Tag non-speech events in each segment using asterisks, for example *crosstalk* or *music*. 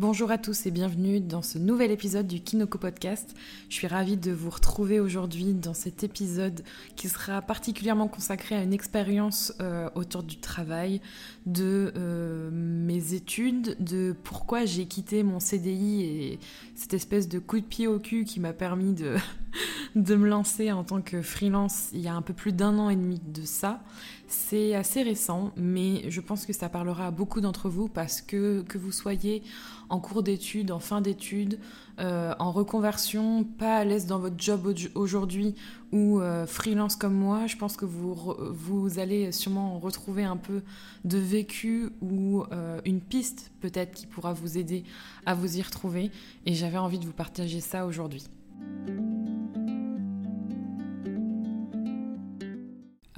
Bonjour à tous et bienvenue dans ce nouvel épisode du Kinoko Podcast. Je suis ravie de vous retrouver aujourd'hui dans cet épisode qui sera particulièrement consacré à une expérience euh, autour du travail, de euh, mes études, de pourquoi j'ai quitté mon CDI et cette espèce de coup de pied au cul qui m'a permis de, *laughs* *laughs* de me lancer en tant que freelance il y a un peu plus d'un an et demi de ça. C'est assez récent, mais je pense que ça parlera à beaucoup d'entre vous parce que que vous soyez en cours d'études, en fin d'études, euh, en reconversion, pas à l'aise dans votre job aujourd'hui ou euh, freelance comme moi, je pense que vous, allez sûrement retrouver un peu de vécu ou euh, une piste peut-être qui pourra vous aider à vous y retrouver. Et j'avais envie de vous partager ça aujourd'hui.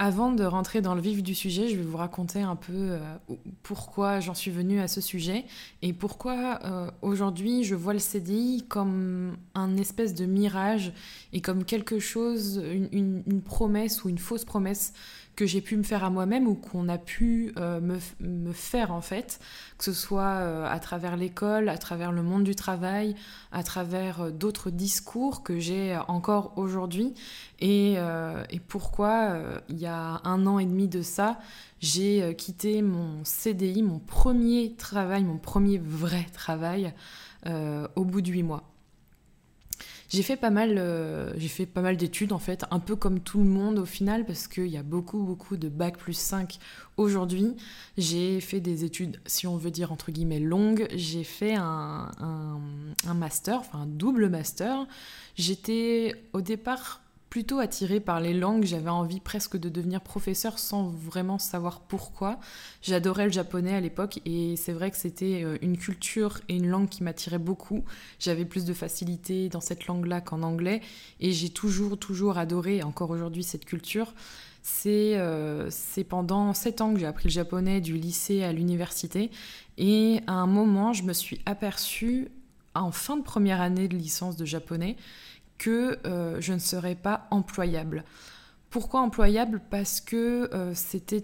Avant de rentrer dans le vif du sujet, je vais vous raconter un peu euh, pourquoi j'en suis venue à ce sujet et pourquoi euh, aujourd'hui je vois le CDI comme un espèce de mirage et comme quelque chose, une promesse ou une fausse promesse que j'ai pu me faire à moi-même ou qu'on a pu euh, me, me, faire en fait, que ce soit euh, à travers l'école, à travers le monde du travail, à travers euh, d'autres discours que j'ai encore aujourd'hui. Et, et, pourquoi, il y a un an et demi de ça, j'ai quitté mon CDI, mon premier travail, mon premier vrai travail, au bout de huit mois. J'ai fait pas mal, euh, j'ai fait pas mal d'études en fait, un peu comme tout le monde au final, parce qu'il y a beaucoup beaucoup de bac plus 5 aujourd'hui. J'ai fait des études, si on veut dire entre guillemets longues. J'ai fait un, un master, enfin un double master. J'étais au départ plutôt attirée par les langues. J'avais envie presque de devenir professeur sans vraiment savoir pourquoi. J'adorais le japonais à l'époque et c'est vrai que c'était euh, une culture et une langue qui m'attirait beaucoup. J'avais plus de facilité dans cette langue-là qu'en anglais et j'ai toujours, toujours adoré, encore aujourd'hui, cette culture. C'est euh, pendant sept ans que j'ai appris le japonais du lycée à l'université et à un moment, je me suis aperçue en fin de première année de licence de japonais que euh, je ne serais pas employable. Pourquoi employable? Parce que euh, c'était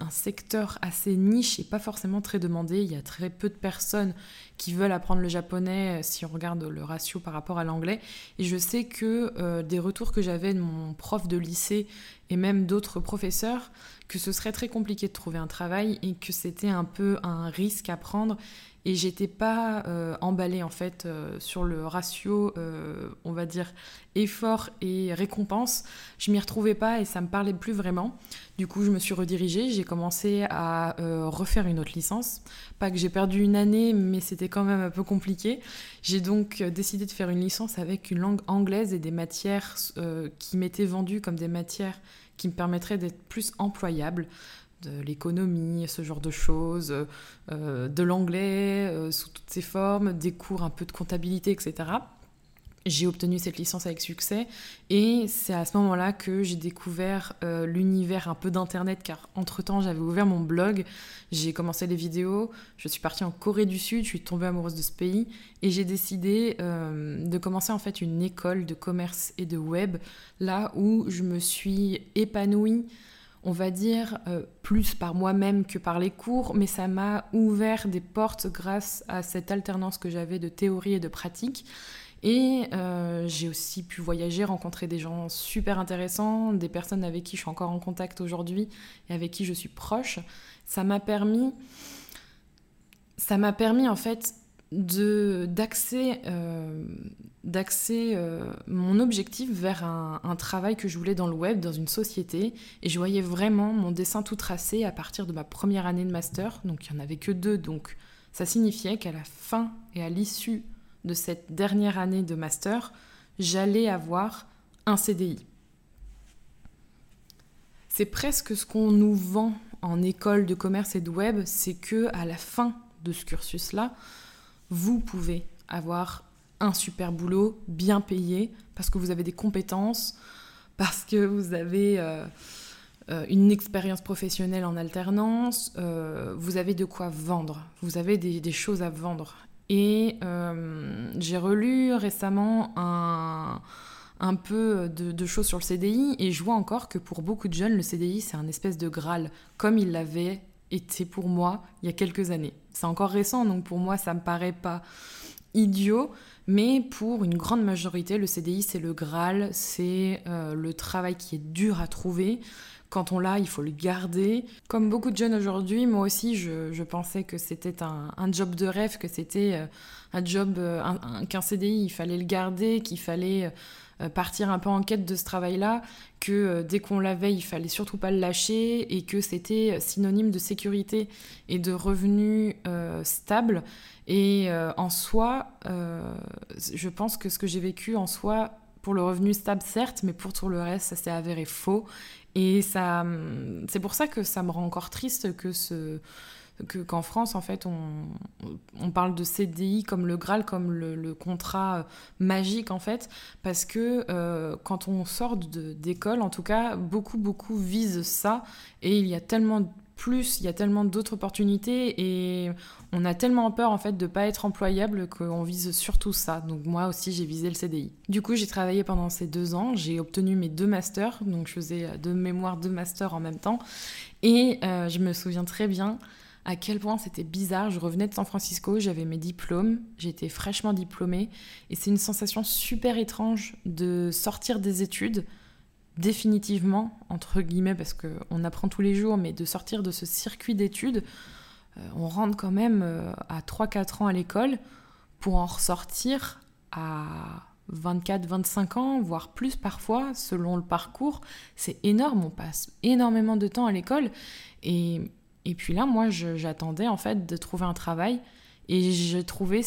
un secteur assez niche et pas forcément très demandé. Il y a très peu de personnes qui veulent apprendre le japonais euh, si on regarde le ratio par rapport à l'anglais. Et je sais que des retours que j'avais de mon prof de lycée et même d'autres professeurs, que ce serait très compliqué de trouver un travail et que c'était un peu un risque à prendre et j'étais pas euh, emballée en fait euh, sur le ratio, euh, on va dire, effort et récompense. Je m'y retrouvais pas et ça me parlait plus vraiment. Du coup, je me suis redirigée, j'ai commencé à refaire une autre licence. Pas que j'ai perdu une année, mais c'était quand même un peu compliqué. J'ai donc décidé de faire une licence avec une langue anglaise et des matières qui m'étaient vendues comme des matières qui me permettraient d'être plus employable de l'économie, ce genre de choses, euh, de l'anglais euh, sous toutes ses formes, des cours un peu de comptabilité, etc. J'ai obtenu cette licence avec succès et c'est à ce moment-là que j'ai découvert euh, l'univers un peu d'Internet car entre-temps j'avais ouvert mon blog, j'ai commencé les vidéos, je suis partie en Corée du Sud, je suis tombée amoureuse de ce pays et j'ai décidé de commencer en fait une école de commerce et de web là où je me suis épanouie on va dire, euh, plus par moi-même que par les cours, mais ça m'a ouvert des portes grâce à cette alternance que j'avais de théorie et de pratique. Et euh, j'ai aussi pu voyager, rencontrer des gens super intéressants, des personnes avec qui je suis encore en contact aujourd'hui et avec qui je suis proche. Ça m'a permis, ça m'a permis en fait d'axer euh, euh, mon objectif vers un, travail que je voulais dans le web, dans une société, et je voyais vraiment mon dessin tout tracé à partir de ma première année de master, donc il n'y en avait que deux, donc ça signifiait qu'à la fin et à l'issue de cette dernière année de master, j'allais avoir un CDI. C'est presque ce qu'on nous vend en école de commerce et de web, c'est que à la fin de ce cursus-là, vous pouvez avoir un super boulot, bien payé, parce que vous avez des compétences, parce que vous avez euh, euh, une expérience professionnelle en alternance, euh, vous avez de quoi vendre, vous avez des, choses à vendre. Et j'ai relu récemment un, peu de, de, choses sur le CDI et je vois encore que pour beaucoup de jeunes, le CDI, c'est un espèce de Graal, comme il l'avait était pour moi il y a quelques années. C'est encore récent, donc pour moi, ça me paraît pas idiot, mais pour une grande majorité, le CDI, c'est le Graal, c'est euh, le travail qui est dur à trouver. Quand on l'a, il faut le garder. Comme beaucoup de jeunes aujourd'hui, moi aussi, je, pensais que c'était un, job de rêve, que c'était euh, un job, euh, qu'un CDI, il fallait le garder, qu'il fallait partir un peu en quête de ce travail-là, que dès qu'on l'avait, il fallait surtout pas le lâcher et que c'était synonyme de sécurité et de revenus stables. Et euh, en soi, euh, je pense que ce que j'ai vécu en soi, pour le revenu stable, certes, mais pour tout le reste, ça s'est avéré faux. Et ça, c'est pour ça que ça me rend encore triste que ce qu'en France, en fait, on, parle de CDI comme le Graal, comme le, contrat euh, magique, en fait, parce que quand on sort d'école, en tout cas, beaucoup, beaucoup visent ça, et il y a tellement plus, il y a tellement d'autres opportunités et on a tellement peur en fait de pas être employable qu'on vise surtout ça. Donc moi aussi j'ai visé le CDI. Du coup j'ai travaillé pendant ces deux ans, j'ai obtenu mes deux masters, donc je faisais deux mémoires, deux masters en même temps et euh, je me souviens très bien à quel point c'était bizarre. Je revenais de San Francisco, j'avais mes diplômes, j'étais fraîchement diplômée et c'est une sensation super étrange de sortir des études définitivement, entre guillemets, parce qu'on apprend tous les jours, mais de sortir de ce circuit d'études, euh, on rentre quand même euh, à 3-4 ans à l'école pour en ressortir à 24-25 ans, voire plus parfois, selon le parcours. C'est énorme, on passe énormément de temps à l'école. Et, et puis là, moi, j'attendais en fait de trouver un travail et j'ai trouvé,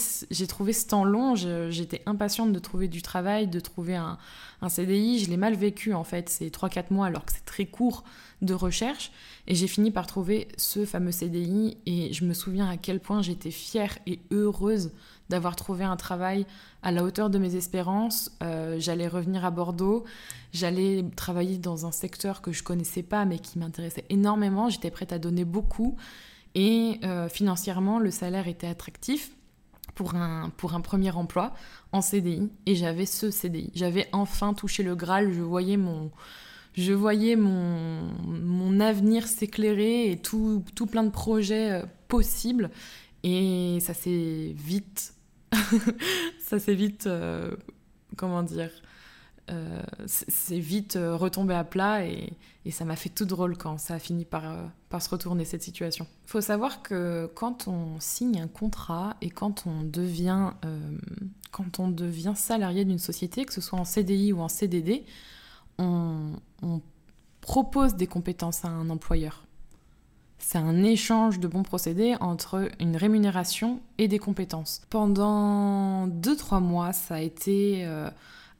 trouvé ce temps long, j'étais impatiente de trouver du travail, de trouver un, un CDI. Je l'ai mal vécu en fait, ces 3-4 mois alors que c'est très court de recherche. Et j'ai fini par trouver ce fameux CDI et je me souviens à quel point j'étais fière et heureuse d'avoir trouvé un travail à la hauteur de mes espérances. Euh, j'allais revenir à Bordeaux, j'allais travailler dans un secteur que je connaissais pas mais qui m'intéressait énormément. J'étais prête à donner beaucoup. Et euh, financièrement, le salaire était attractif pour un, pour un premier emploi en CDI. Et j'avais ce CDI. J'avais enfin touché le Graal. Je voyais mon, je voyais mon, mon avenir s'éclairer et tout, tout plein de projets euh, possibles. Et ça s'est vite. *laughs* ça s'est vite. Euh, comment dire euh, c'est vite euh, retombé à plat et, ça m'a fait tout drôle quand ça a fini par, euh, se retourner cette situation. Il faut savoir que quand on signe un contrat et quand on devient, quand on devient salarié d'une société, que ce soit en CDI ou en CDD, on propose des compétences à un employeur. C'est un échange de bons procédés entre une rémunération et des compétences. Pendant 2-3 mois, ça a été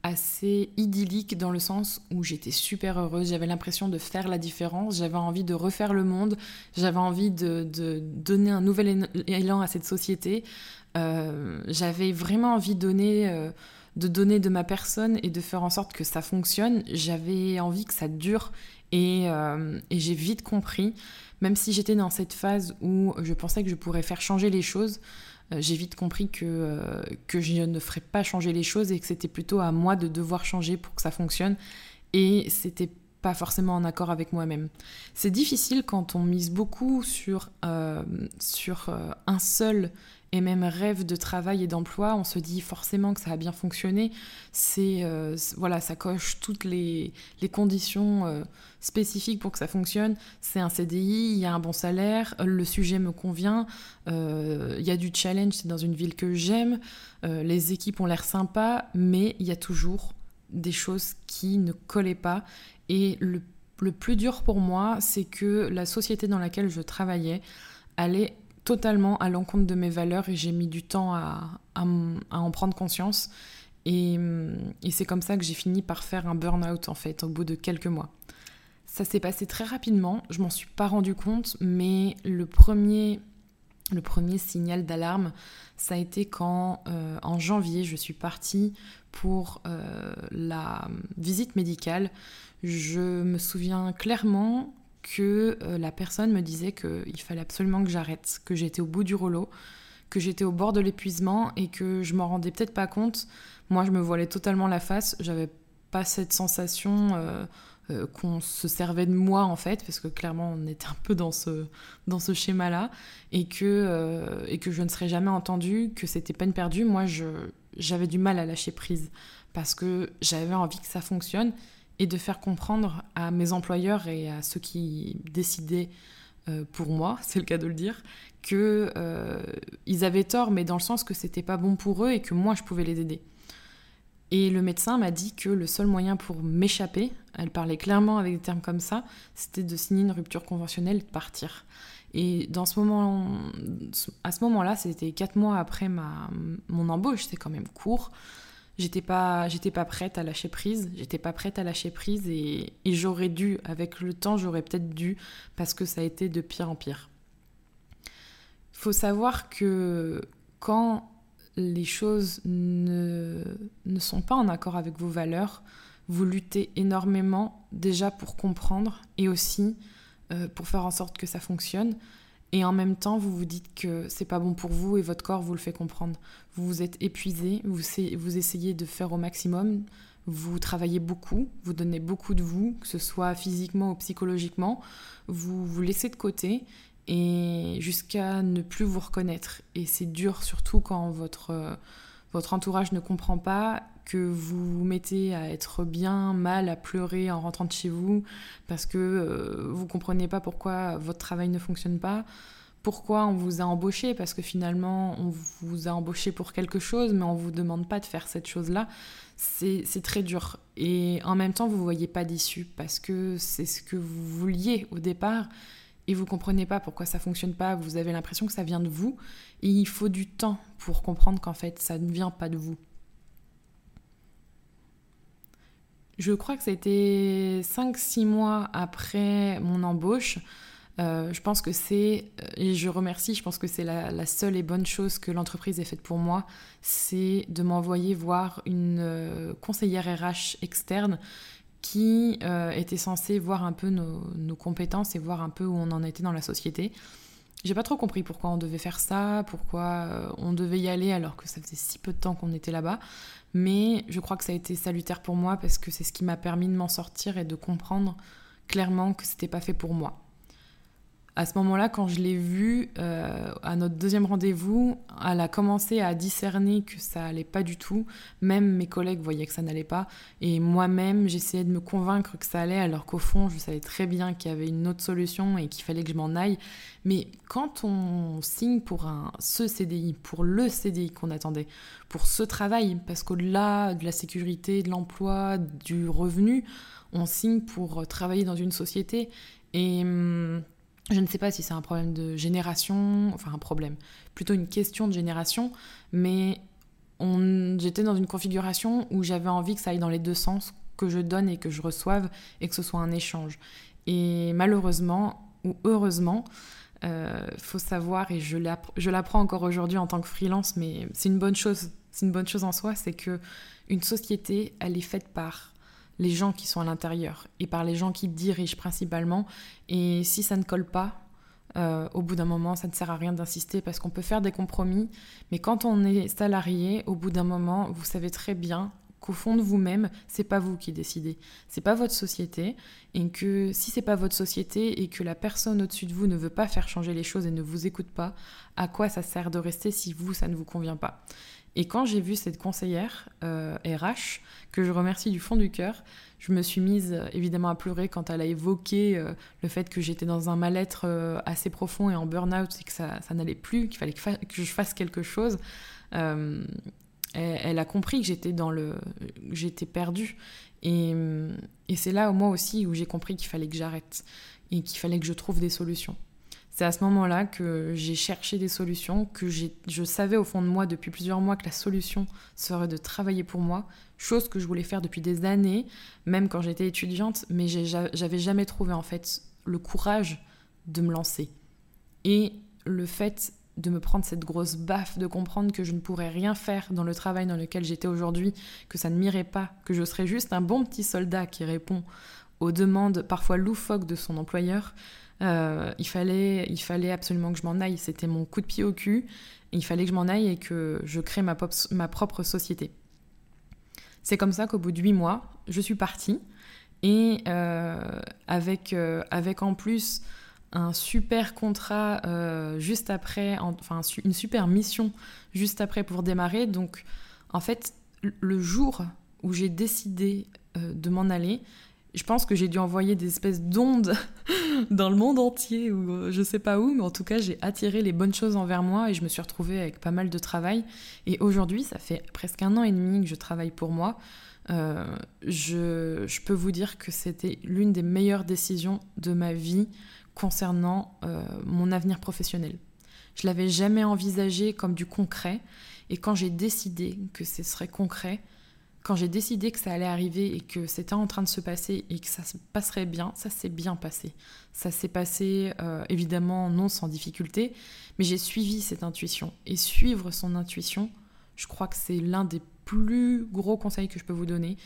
assez idyllique dans le sens où j'étais super heureuse, j'avais l'impression de faire la différence, j'avais envie de refaire le monde, j'avais envie de, donner un nouvel élan à cette société, euh, j'avais vraiment envie de donner, euh, de donner de ma personne et de faire en sorte que ça fonctionne, j'avais envie que ça dure et, euh, et j'ai vite compris, même si j'étais dans cette phase où je pensais que je pourrais faire changer les choses, j'ai vite compris que, euh, que je ne ferais pas changer les choses et que c'était plutôt à moi de devoir changer pour que ça fonctionne. Et c'était pas forcément en accord avec moi-même. C'est difficile quand on mise beaucoup sur, euh, sur un seul et même rêve de travail et d'emploi, on se dit forcément que ça va bien fonctionner. C'est euh, voilà, ça coche toutes les, conditions euh, spécifiques pour que ça fonctionne. C'est un CDI, il y a un bon salaire, le sujet me convient, euh, il y a du challenge, c'est dans une ville que j'aime, les équipes ont l'air sympas, mais il y a toujours des choses qui ne collaient pas. Et le, le plus dur pour moi, c'est que la société dans laquelle je travaillais allait totalement à l'encontre de mes valeurs et j'ai mis du temps à, en prendre conscience. Et, c'est comme ça que j'ai fini par faire un burn-out en fait, au bout de quelques mois. Ça s'est passé très rapidement, je m'en suis pas rendu compte, mais le premier, le premier signal d'alarme, ça a été quand euh, en janvier je suis partie pour euh, la visite médicale. Je me souviens clairement que euh, la personne me disait qu'il fallait absolument que j'arrête, que j'étais au bout du rouleau, que j'étais au bord de l'épuisement et que je m'en rendais peut-être pas compte. Moi, je me voilais totalement la face, j'avais pas cette sensation euh, euh, qu'on se servait de moi en fait, parce que clairement on était un peu dans ce, dans ce schéma-là, et, que euh, et que je ne serais jamais entendue, que c'était peine perdue. Moi, j'avais du mal à lâcher prise, parce que j'avais envie que ça fonctionne, et de faire comprendre à mes employeurs et à ceux qui décidaient euh, pour moi, *laughs* c'est le cas de le dire, que ils avaient tort, mais dans le sens que c'était pas bon pour eux et que moi je pouvais les aider. Et le médecin m'a dit que le seul moyen pour m'échapper, elle parlait clairement avec des termes comme ça, c'était de signer une rupture conventionnelle et de partir. Et dans ce moment, à ce moment-là, c'était quatre mois après ma, mon embauche, c'est quand même court. J'étais pas, j'étais pas prête à lâcher prise. J'étais pas prête à lâcher prise et, et j'aurais dû, avec le temps, j'aurais peut-être dû, parce que ça a été de pire en pire. Il faut savoir que quand les choses ne, ne sont pas en accord avec vos valeurs, vous luttez énormément déjà pour comprendre et aussi euh, pour faire en sorte que ça fonctionne. Et en même temps, vous vous dites que c'est pas bon pour vous et votre corps vous le fait comprendre. Vous vous êtes épuisé, vous, essayez de faire au maximum, vous travaillez beaucoup, vous donnez beaucoup de vous, que ce soit physiquement ou psychologiquement, vous vous laissez de côté et jusqu'à ne plus vous reconnaître. Et c'est dur surtout quand votre, euh, votre entourage ne comprend pas que vous vous mettez à être bien, mal, à pleurer en rentrant de chez vous parce que euh, vous comprenez pas pourquoi votre travail ne fonctionne pas, pourquoi on vous a embauché? Parce que finalement on vous a embauché pour quelque chose mais on vous demande pas de faire cette chose-là. C'est très dur. Et en même temps, vous voyez pas d'issue parce que c'est ce que vous vouliez au départ et vous comprenez pas pourquoi ça fonctionne pas, vous avez l'impression que ça vient de vous, et il faut du temps pour comprendre qu'en fait ça ne vient pas de vous. Je crois que été 5-6 mois après mon embauche. Euh, je pense que c'est, euh, et je remercie, je pense que c'est la, seule et bonne chose que l'entreprise ait faite pour moi, c'est de m'envoyer voir une euh, conseillère RH externe qui était censé voir un peu nos, compétences et voir un peu où on en était dans la société. J'ai pas trop compris pourquoi on devait faire ça, pourquoi euh, on devait y aller alors que ça faisait si peu de temps qu'on était là-bas. Mais je crois que ça a été salutaire pour moi parce que c'est ce qui m'a permis de m'en sortir et de comprendre clairement que c'était pas fait pour moi à ce moment-là, quand je l'ai vue euh, à notre deuxième rendez-vous, elle a commencé à discerner que ça allait pas du tout. Même mes collègues voyaient que ça n'allait pas. Et moi-même, j'essayais de me convaincre que ça allait, alors qu'au fond, je savais très bien qu'il y avait une autre solution et qu'il fallait que je m'en aille. Mais quand on signe pour un, ce CDI, pour le CDI qu'on attendait, pour ce travail, parce qu'au-delà de la sécurité, de l'emploi, du revenu, on signe pour travailler dans une société. Et. Hum, je ne sais pas si c'est un problème de génération, enfin un problème, plutôt une question de génération, mais j'étais dans une configuration où j'avais envie que ça aille dans les deux sens, que je donne et que je reçoive, et que ce soit un échange. Et malheureusement, ou heureusement, euh, faut savoir, et je l'apprends encore aujourd'hui en tant que freelance, mais c'est une bonne chose, c'est une bonne chose en soi, c'est que une société, elle est faite par les gens qui sont à l'intérieur et par les gens qui dirigent principalement. Et si ça ne colle pas, euh, au bout d'un moment, ça ne sert à rien d'insister parce qu'on peut faire des compromis. Mais quand on est salarié, au bout d'un moment, vous savez très bien qu'au fond de vous-même, c'est pas vous qui décidez, c'est pas votre société, et que si c'est pas votre société et que la personne au-dessus de vous ne veut pas faire changer les choses et ne vous écoute pas, à quoi ça sert de rester si vous ça ne vous convient pas? Et quand j'ai vu cette conseillère euh, RH, que je remercie du fond du cœur, je me suis mise euh, évidemment à pleurer quand elle a évoqué euh, le fait que j'étais dans un mal-être assez profond et en burn-out et que ça, n'allait plus, qu'il fallait que, je fasse quelque chose. Elle, a compris que j'étais dans le, j'étais perdue. Et c'est là moi aussi où j'ai compris qu'il fallait que j'arrête et qu'il fallait que je trouve des solutions. C'est à ce moment-là que j'ai cherché des solutions, que je savais au fond de moi depuis plusieurs mois que la solution serait de travailler pour moi, chose que je voulais faire depuis des années, même quand j'étais étudiante, mais j'avais jamais trouvé en fait le courage de me lancer. Et le fait de me prendre cette grosse baffe, de comprendre que je ne pourrais rien faire dans le travail dans lequel j'étais aujourd'hui, que ça ne m'irait pas, que je serais juste un bon petit soldat qui répond aux demandes parfois loufoques de son employeur, euh, il, fallait, il fallait absolument que je m'en aille. C'était mon coup de pied au cul. Il fallait que je m'en aille et que je crée ma, propre société. C'est comme ça qu'au bout de huit mois, je suis partie. Et avec, avec en plus un super contrat juste après, enfin une super mission juste après pour démarrer. Donc en fait, le jour où j'ai décidé de m'en aller, je pense que j'ai dû envoyer des espèces d'ondes *laughs* dans le monde entier ou euh, je sais pas où, mais en tout cas j'ai attiré les bonnes choses envers moi et je me suis retrouvée avec pas mal de travail. Et aujourd'hui, ça fait presque un an et demi que je travaille pour moi. Euh, je, peux vous dire que c'était l'une des meilleures décisions de ma vie concernant euh, mon avenir professionnel. Je l'avais jamais envisagé comme du concret et quand j'ai décidé que ce serait concret, quand j'ai décidé que ça allait arriver et que c'était en train de se passer et que ça se passerait bien, ça s'est bien passé. Ça s'est passé euh, évidemment non sans difficulté, mais j'ai suivi cette intuition. Et suivre son intuition, je crois que c'est l'un des plus gros conseils que je peux vous donner.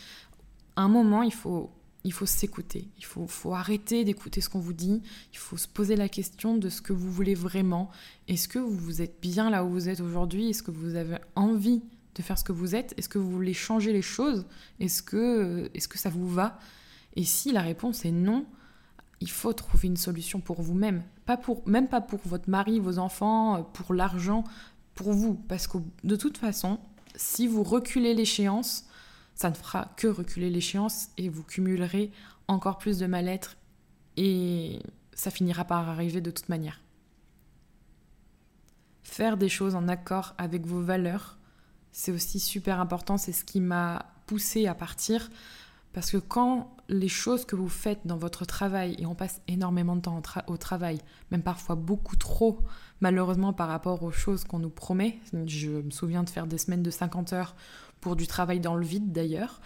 À un moment, il faut, il faut s'écouter. Il faut, faut arrêter d'écouter ce qu'on vous dit. Il faut se poser la question de ce que vous voulez vraiment. Est-ce que vous êtes bien là où vous êtes aujourd'hui? Est-ce que vous avez envie faire ce que vous êtes Est-ce que vous voulez changer les choses? Est-ce que, ça vous va? Et si la réponse est non, il faut trouver une solution pour vous-même. Pas pour, même pas pour votre mari, vos enfants, pour l'argent, pour vous. Parce que de toute façon, si vous reculez l'échéance, ça ne fera que reculer l'échéance et vous cumulerez encore plus de mal-être et ça finira par arriver de toute manière. Faire des choses en accord avec vos valeurs, c'est aussi super important, c'est ce qui m'a poussé à partir. Parce que quand les choses que vous faites dans votre travail, et on passe énormément de temps au travail, même parfois beaucoup trop, malheureusement par rapport aux choses qu'on nous promet, je me souviens de faire des semaines de 50 heures pour du travail dans le vide d'ailleurs,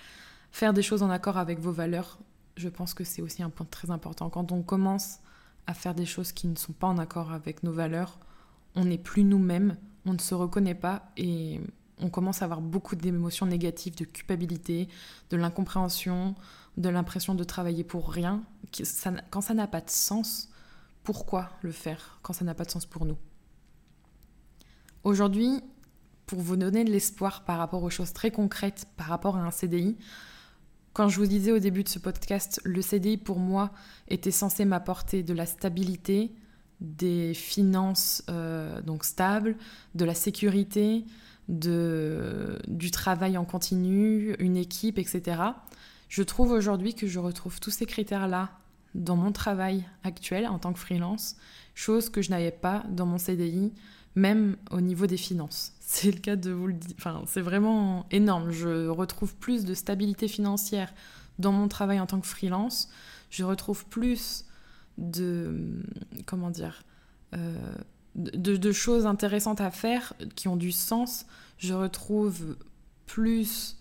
faire des choses en accord avec vos valeurs, je pense que c'est aussi un point très important. Quand on commence à faire des choses qui ne sont pas en accord avec nos valeurs, on n'est plus nous-mêmes, on ne se reconnaît pas et on commence à avoir beaucoup d'émotions négatives, de culpabilité, de l'incompréhension, de l'impression de travailler pour rien. quand ça n'a pas de sens, pourquoi le faire quand ça n'a pas de sens pour nous? Aujourd'hui, pour vous donner de l'espoir par rapport aux choses très concrètes, par rapport à un CDI, quand je vous disais au début de ce podcast, le CDI pour moi était censé m'apporter de la stabilité, des finances euh, donc stables, de la sécurité, du travail en continu, une équipe, etc. Je trouve aujourd'hui que je retrouve tous ces critères-là dans mon travail actuel en tant que freelance, chose que je n'avais pas dans mon CDI, même au niveau des finances. *laughs* C'est le cas de vous le dire. Enfin, c'est vraiment énorme. Je retrouve plus de stabilité financière dans mon travail en tant que freelance. Je retrouve plus de. Comment dire euh, de, choses intéressantes à faire qui ont du sens. Je retrouve plus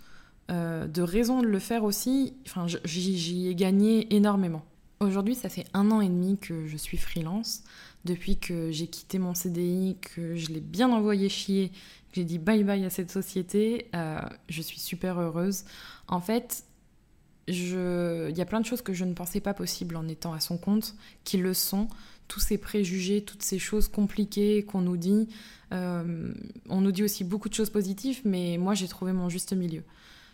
euh, de raisons de le faire aussi. Enfin, j'y ai gagné énormément. Aujourd'hui, ça fait un an et demi que je suis freelance. Depuis que j'ai quitté mon CDI, que je l'ai bien envoyé chier, que j'ai dit bye bye à cette société, euh, je suis super heureuse. En fait, il y a plein de choses que je ne pensais pas possibles en étant à son compte, qui le sont tous ces préjugés, toutes ces choses compliquées qu'on nous dit. Euh, on nous dit aussi beaucoup de choses positives, mais moi j'ai trouvé mon juste milieu.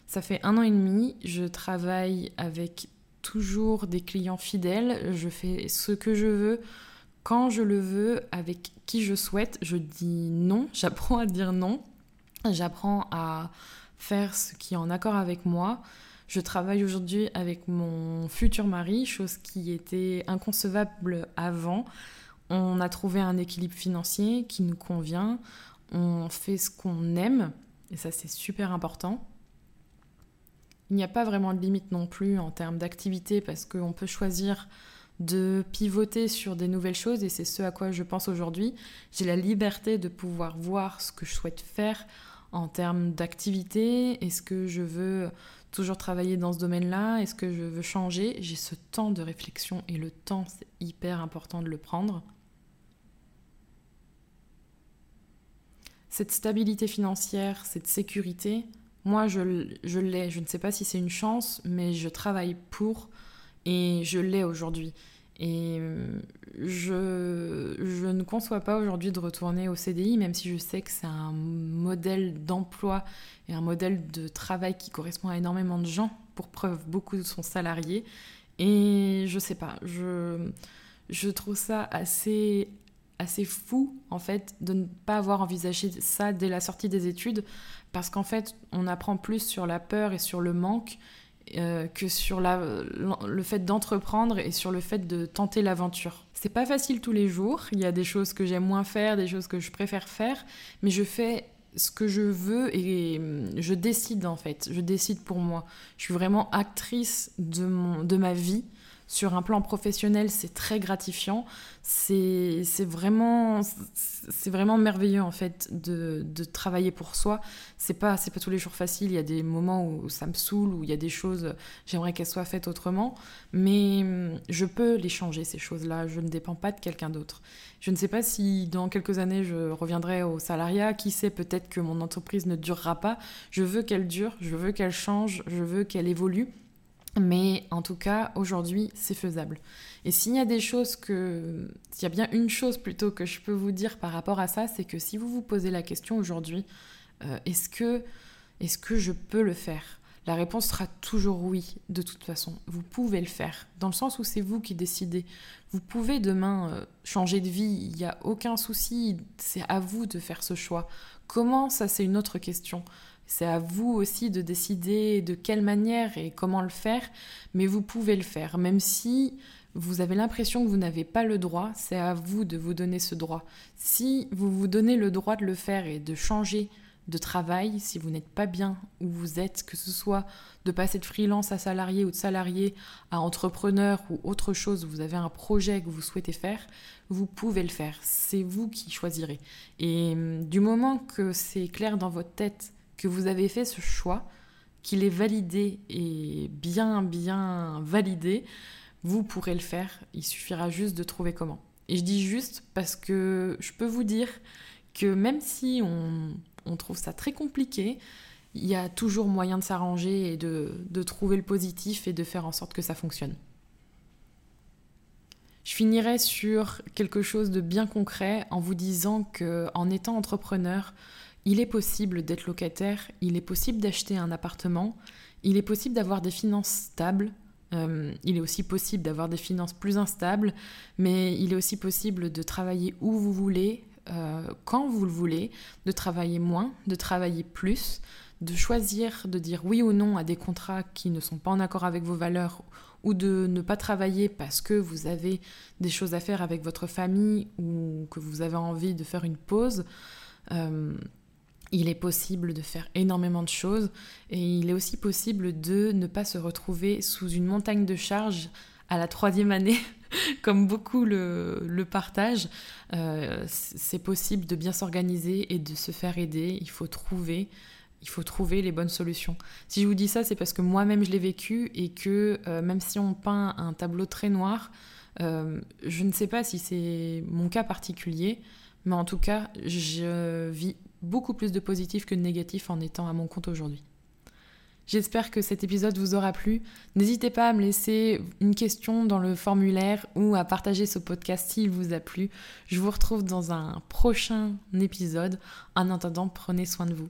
Ça fait un an et demi, je travaille avec toujours des clients fidèles, je fais ce que je veux, quand je le veux, avec qui je souhaite. Je dis non, *laughs* j'apprends à dire non, j'apprends à faire ce qui est en accord avec moi. Je travaille aujourd'hui avec mon futur mari, chose qui était inconcevable avant. On a trouvé un équilibre financier qui nous convient. On fait ce qu'on aime, et ça c'est super important. Il n'y a pas vraiment de limite non plus en termes d'activité parce qu'on peut choisir de pivoter sur des nouvelles choses et c'est ce à quoi je pense aujourd'hui. J'ai la liberté de pouvoir voir ce que je souhaite faire en termes d'activité. Est-ce que je veux toujours travailler dans ce domaine-là Est-ce que je veux changer? J'ai ce temps de réflexion et le temps, c'est hyper important de le prendre. Cette stabilité financière, cette sécurité, moi je l'ai. Je ne sais pas si c'est une chance, mais je travaille pour et je l'ai aujourd'hui. Et euh, je, je, ne conçois pas aujourd'hui de retourner au CDI, même si je sais que c'est un modèle d'emploi et un modèle de travail qui correspond à énormément de gens. pour preuve beaucoup de son salarié. Et je sais pas, je, je trouve ça assez, assez fou, en fait, de ne pas avoir envisagé ça dès la sortie des études, parce qu'en fait, on apprend plus sur la peur et sur le manque euh, que sur le fait d'entreprendre et sur le fait de tenter l'aventure. C'est pas facile tous les jours, il y a des choses que j'aime moins faire, des choses que je préfère faire, mais je fais ce que je veux et je décide en fait, je décide pour moi. Je suis vraiment actrice de, mon, de ma vie sur un plan professionnel, c'est très gratifiant. C'est vraiment, vraiment merveilleux en fait de, travailler pour soi. C'est pas, pas tous les jours facile. Il y a des moments où ça me saoule, où il y a des choses, j'aimerais qu'elles soient faites autrement. Mais je peux les changer, ces choses-là. Je ne dépends pas de quelqu'un d'autre. Je ne sais pas si dans quelques années je reviendrai au salariat. Qui sait, peut-être que mon entreprise ne durera pas. Je veux qu'elle dure, je veux qu'elle change, je veux qu'elle évolue. Mais en tout cas, aujourd'hui, c'est faisable. Et s'il y a des choses que... S'il y a bien une chose plutôt que je peux vous dire par rapport à ça, c'est que si vous vous posez la question aujourd'hui, euh, est-ce que, je peux le faire? La réponse sera toujours oui, de toute façon. Vous pouvez le faire, dans le sens où c'est vous qui décidez. Vous pouvez demain euh, changer de vie, il n'y a aucun souci, c'est à vous de faire ce choix. Comment, ça c'est une autre question. C'est à vous aussi de décider de quelle manière et comment le faire, mais vous pouvez le faire, même si vous avez l'impression que vous n'avez pas le droit, c'est à vous de vous donner ce droit. Si vous vous donnez le droit de le faire et de changer de travail, si vous n'êtes pas bien où vous êtes, que ce soit de passer de freelance à salarié ou de salarié à entrepreneur ou autre chose, vous avez un projet que vous souhaitez faire, vous pouvez le faire. C'est vous qui choisirez. Et hum, du moment que c'est clair dans votre tête que vous avez fait ce choix, qu'il est validé et bien, bien validé, vous pourrez le faire. Il suffira juste de trouver comment. Et je dis juste parce que je peux vous dire que même si on, trouve ça très compliqué, il y a toujours moyen de s'arranger et de, de, trouver le positif et de faire en sorte que ça fonctionne. Je finirai sur quelque chose de bien concret en vous disant que en étant entrepreneur, il est possible d'être locataire, il est possible d'acheter un appartement, il est possible d'avoir des finances stables, euh, il est aussi possible d'avoir des finances plus instables, mais il est aussi possible de travailler où vous voulez, euh, quand vous le voulez, de travailler moins, de travailler plus, de choisir de dire oui ou non à des contrats qui ne sont pas en accord avec vos valeurs ou de ne pas travailler parce que vous avez des choses à faire avec votre famille ou que vous avez envie de faire une pause. Euh, il est possible de faire énormément de choses et il est aussi possible de ne pas se retrouver sous une montagne de charges à la troisième année, *laughs* comme beaucoup le, partagent. Euh, c'est possible de bien s'organiser et de se faire aider. Il faut trouver. Il faut trouver les bonnes solutions. Si je vous dis ça, c'est parce que moi-même je l'ai vécu et que euh, même si on peint un tableau très noir, euh, je ne sais pas si c'est mon cas particulier, mais en tout cas, je vis beaucoup plus de positif que de négatif en étant à mon compte aujourd'hui. J'espère que cet épisode vous aura plu. N'hésitez pas à me laisser une question dans le formulaire ou à partager ce podcast s'il vous a plu. Je vous retrouve dans un prochain épisode. En attendant, prenez soin de vous.